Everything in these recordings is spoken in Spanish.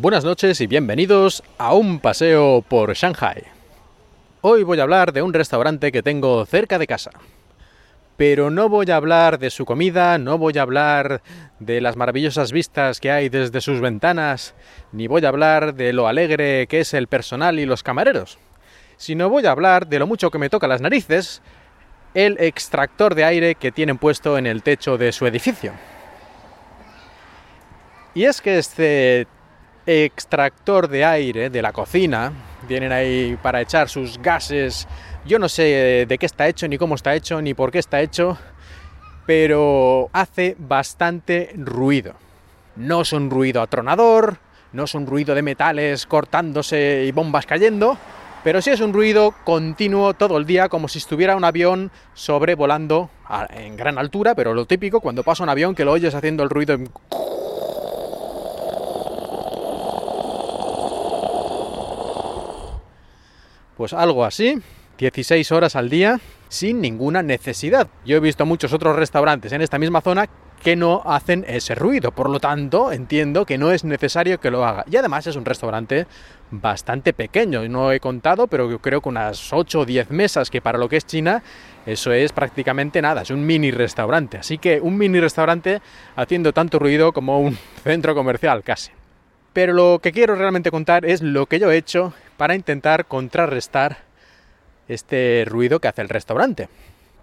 Buenas noches y bienvenidos a un paseo por Shanghai. Hoy voy a hablar de un restaurante que tengo cerca de casa. Pero no voy a hablar de su comida, no voy a hablar de las maravillosas vistas que hay desde sus ventanas, ni voy a hablar de lo alegre que es el personal y los camareros, sino voy a hablar de lo mucho que me toca las narices el extractor de aire que tienen puesto en el techo de su edificio. Y es que este extractor de aire de la cocina, vienen ahí para echar sus gases yo no sé de qué está hecho, ni cómo está hecho, ni por qué está hecho, pero hace bastante ruido. No es un ruido atronador, no es un ruido de metales cortándose y bombas cayendo, pero sí es un ruido continuo todo el día, como si estuviera un avión sobrevolando en gran altura, pero lo típico cuando pasa un avión que lo oyes haciendo el ruido. Pues algo así. 16 horas al día sin ninguna necesidad. Yo he visto muchos otros restaurantes en esta misma zona que no hacen ese ruido, por lo tanto entiendo que no es necesario que lo haga. Y además es un restaurante bastante pequeño, no he contado, pero yo creo que unas 8 o 10 mesas, que para lo que es China eso es prácticamente nada, es un mini restaurante. Así que un mini restaurante haciendo tanto ruido como un centro comercial casi. Pero lo que quiero realmente contar es lo que yo he hecho para intentar contrarrestar este ruido que hace el restaurante.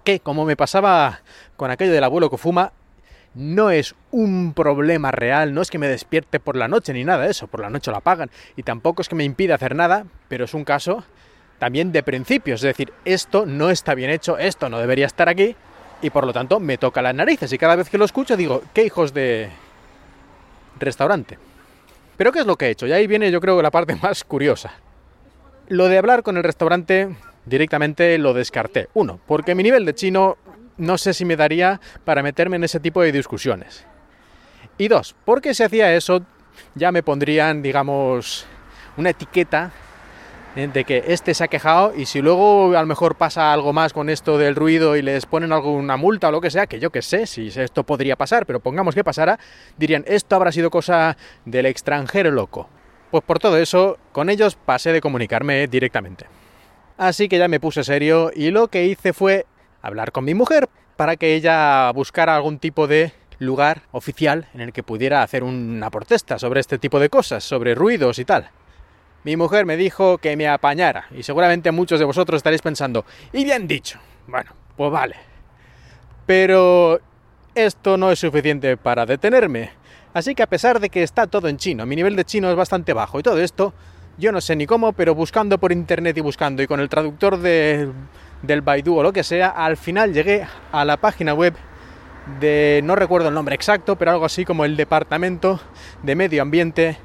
Que, como me pasaba con aquello del abuelo que fuma, no es un problema real, no es que me despierte por la noche ni nada de eso, por la noche lo apagan, y tampoco es que me impide hacer nada, pero es un caso también de principios, es decir, esto no está bien hecho, esto no debería estar aquí, y por lo tanto me toca las narices, y cada vez que lo escucho digo, qué hijos de restaurante. Pero ¿qué es lo que he hecho? Y ahí viene yo creo la parte más curiosa. Lo de hablar con el restaurante directamente lo descarté. Uno, porque mi nivel de chino no sé si me daría para meterme en ese tipo de discusiones. Y dos, porque si hacía eso ya me pondrían, digamos, una etiqueta. De que este se ha quejado y si luego a lo mejor pasa algo más con esto del ruido y les ponen alguna multa o lo que sea, que yo que sé si esto podría pasar, pero pongamos que pasara, dirían esto habrá sido cosa del extranjero loco. Pues por todo eso, con ellos pasé de comunicarme directamente. Así que ya me puse serio y lo que hice fue hablar con mi mujer para que ella buscara algún tipo de lugar oficial en el que pudiera hacer una protesta sobre este tipo de cosas, sobre ruidos y tal. Mi mujer me dijo que me apañara y seguramente muchos de vosotros estaréis pensando, y bien dicho, bueno, pues vale. Pero esto no es suficiente para detenerme. Así que a pesar de que está todo en chino, mi nivel de chino es bastante bajo y todo esto, yo no sé ni cómo, pero buscando por internet y buscando y con el traductor de, del Baidu o lo que sea, al final llegué a la página web de, no recuerdo el nombre exacto, pero algo así como el Departamento de Medio Ambiente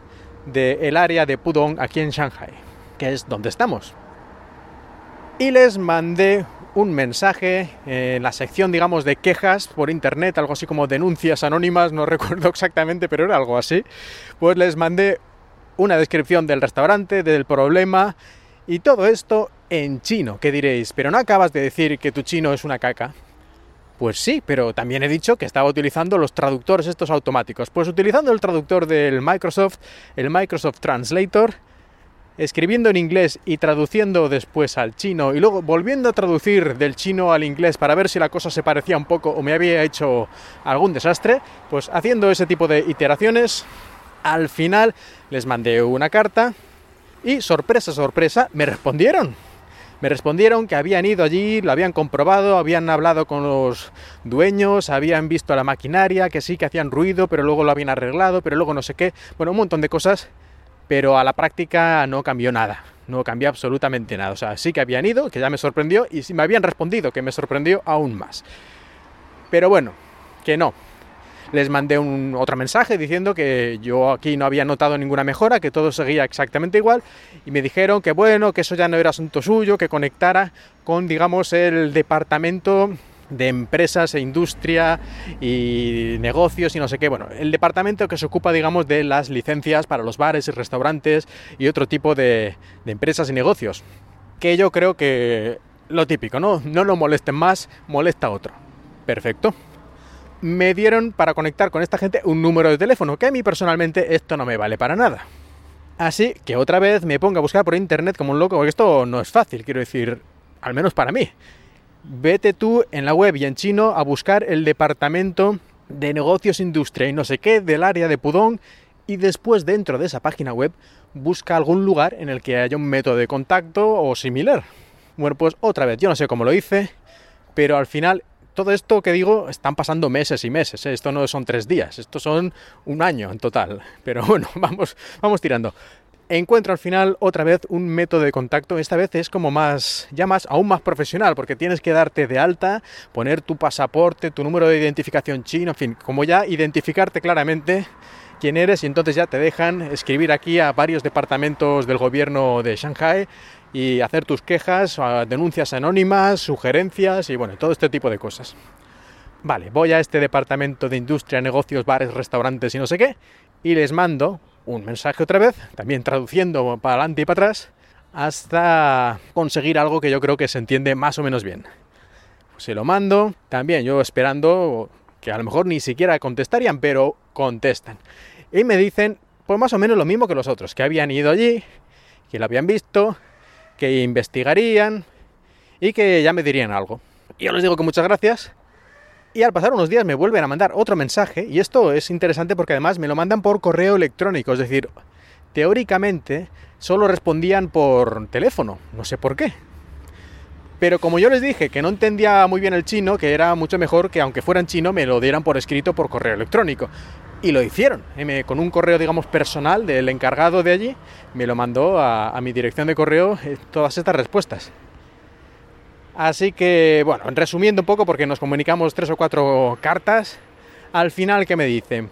del área de Pudong aquí en Shanghai, que es donde estamos. Y les mandé un mensaje en la sección, digamos, de quejas por internet, algo así como denuncias anónimas, no recuerdo exactamente, pero era algo así. Pues les mandé una descripción del restaurante, del problema y todo esto en chino. ¿Qué diréis? Pero no acabas de decir que tu chino es una caca. Pues sí, pero también he dicho que estaba utilizando los traductores estos automáticos. Pues utilizando el traductor del Microsoft, el Microsoft Translator, escribiendo en inglés y traduciendo después al chino y luego volviendo a traducir del chino al inglés para ver si la cosa se parecía un poco o me había hecho algún desastre, pues haciendo ese tipo de iteraciones al final les mandé una carta y sorpresa, sorpresa, me respondieron. Me respondieron que habían ido allí, lo habían comprobado, habían hablado con los dueños, habían visto la maquinaria, que sí, que hacían ruido, pero luego lo habían arreglado, pero luego no sé qué. Bueno, un montón de cosas, pero a la práctica no cambió nada. No cambió absolutamente nada. O sea, sí que habían ido, que ya me sorprendió, y me habían respondido, que me sorprendió aún más. Pero bueno, que no, les mandé un otro mensaje diciendo que yo aquí no había notado ninguna mejora, que todo seguía exactamente igual y me dijeron que bueno, que eso ya no era asunto suyo, que conectara con digamos el departamento de empresas e industria y negocios y no sé qué. Bueno, el departamento que se ocupa, digamos, de las licencias para los bares y restaurantes y otro tipo de, empresas y negocios. Que yo creo que lo típico, ¿no? No lo molesten más, molesta otro. Perfecto me dieron para conectar con esta gente un número de teléfono, que a mí personalmente esto no me vale para nada. Así que otra vez me pongo a buscar por internet como un loco, porque esto no es fácil, quiero decir, al menos para mí. Vete tú en la web y en chino a buscar el departamento de negocios, industria y no sé qué del área de Pudong y después dentro de esa página web busca algún lugar en el que haya un método de contacto o similar. Bueno, pues otra vez, yo no sé cómo lo hice, pero al final todo esto que digo están pasando meses y meses, ¿eh? esto no son tres días, esto son un año en total, pero bueno, vamos, vamos tirando. Encuentro al final otra vez un método de contacto, esta vez es como más, ya más, aún más profesional, porque tienes que darte de alta, poner tu pasaporte, tu número de identificación chino, en fin, como ya identificarte claramente quién eres y entonces ya te dejan escribir aquí a varios departamentos del gobierno de Shanghai y hacer tus quejas, denuncias anónimas, sugerencias y bueno, todo este tipo de cosas. Vale, voy a este departamento de industria, negocios, bares, restaurantes y no sé qué y les mando un mensaje otra vez, también traduciendo para adelante y para atrás, hasta conseguir algo que yo creo que se entiende más o menos bien. se lo mando, también yo esperando que a lo mejor ni siquiera contestarían, pero contestan. Y me dicen, pues más o menos lo mismo que los otros, que habían ido allí, que lo habían visto, que investigarían y que ya me dirían algo. Yo les digo que muchas gracias. Y al pasar unos días me vuelven a mandar otro mensaje, y esto es interesante porque además me lo mandan por correo electrónico, es decir, teóricamente solo respondían por teléfono, no sé por qué. Pero como yo les dije que no entendía muy bien el chino, que era mucho mejor que aunque fueran chino me lo dieran por escrito por correo electrónico. Y lo hicieron. con un correo, digamos, personal del encargado de allí, me lo mandó a, mi dirección de correo eh, todas estas respuestas. Así que, bueno, resumiendo un poco, porque nos comunicamos tres o cuatro cartas, al final, ¿qué me dicen?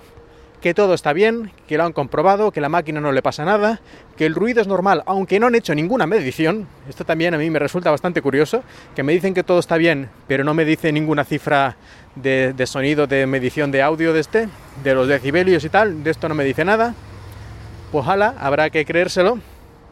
que todo está bien, que lo han comprobado, que la máquina no le pasa nada, que el ruido es normal, aunque no han hecho ninguna medición. Esto también a mí me resulta bastante curioso, que me dicen que todo está bien, pero no me dice ninguna cifra de, sonido, de medición de audio de este, de los decibelios y tal, de esto no me dice nada. Pues hala, habrá que creérselo.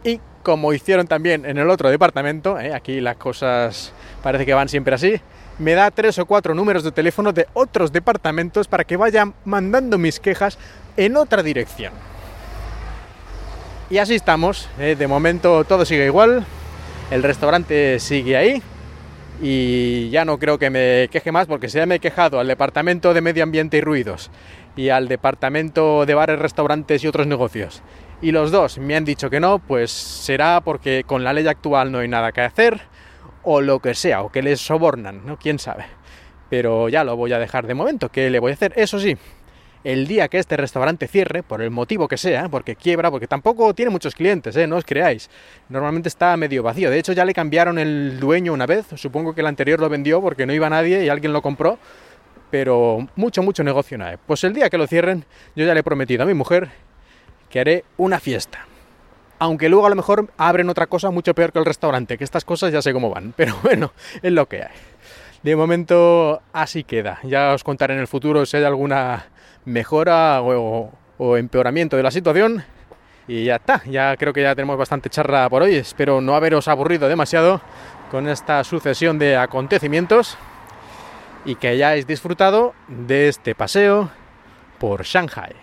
Y como hicieron también en el otro departamento, ¿eh? aquí las cosas parece que van siempre así, me da tres o cuatro números de teléfono de otros departamentos para que vayan mandando mis quejas en otra dirección. Y así estamos, eh, de momento todo sigue igual, el restaurante sigue ahí y ya no creo que me queje más porque si ya me he quejado al departamento de medio ambiente y ruidos y al departamento de bares, restaurantes y otros negocios y los dos me han dicho que no, pues será porque con la ley actual no hay nada que hacer o lo que sea, o que les sobornan, ¿no? ¿Quién sabe? Pero ya lo voy a dejar de momento, ¿qué le voy a hacer? Eso sí, el día que este restaurante cierre, por el motivo que sea, porque quiebra, porque tampoco tiene muchos clientes, ¿eh? no os creáis. Normalmente está medio vacío. De hecho, ya le cambiaron el dueño una vez. Supongo que el anterior lo vendió porque no iba nadie y alguien lo compró. Pero mucho, mucho negocio no hay. Pues el día que lo cierren, yo ya le he prometido a mi mujer que haré una fiesta aunque luego a lo mejor abren otra cosa mucho peor que el restaurante, que estas cosas ya sé cómo van, pero bueno, es lo que hay. De momento así queda. Ya os contaré en el futuro si hay alguna mejora o, empeoramiento de la situación. Y ya está, ya creo que ya tenemos bastante charla por hoy. Espero no haberos aburrido demasiado con esta sucesión de acontecimientos y que hayáis disfrutado de este paseo por Shanghai.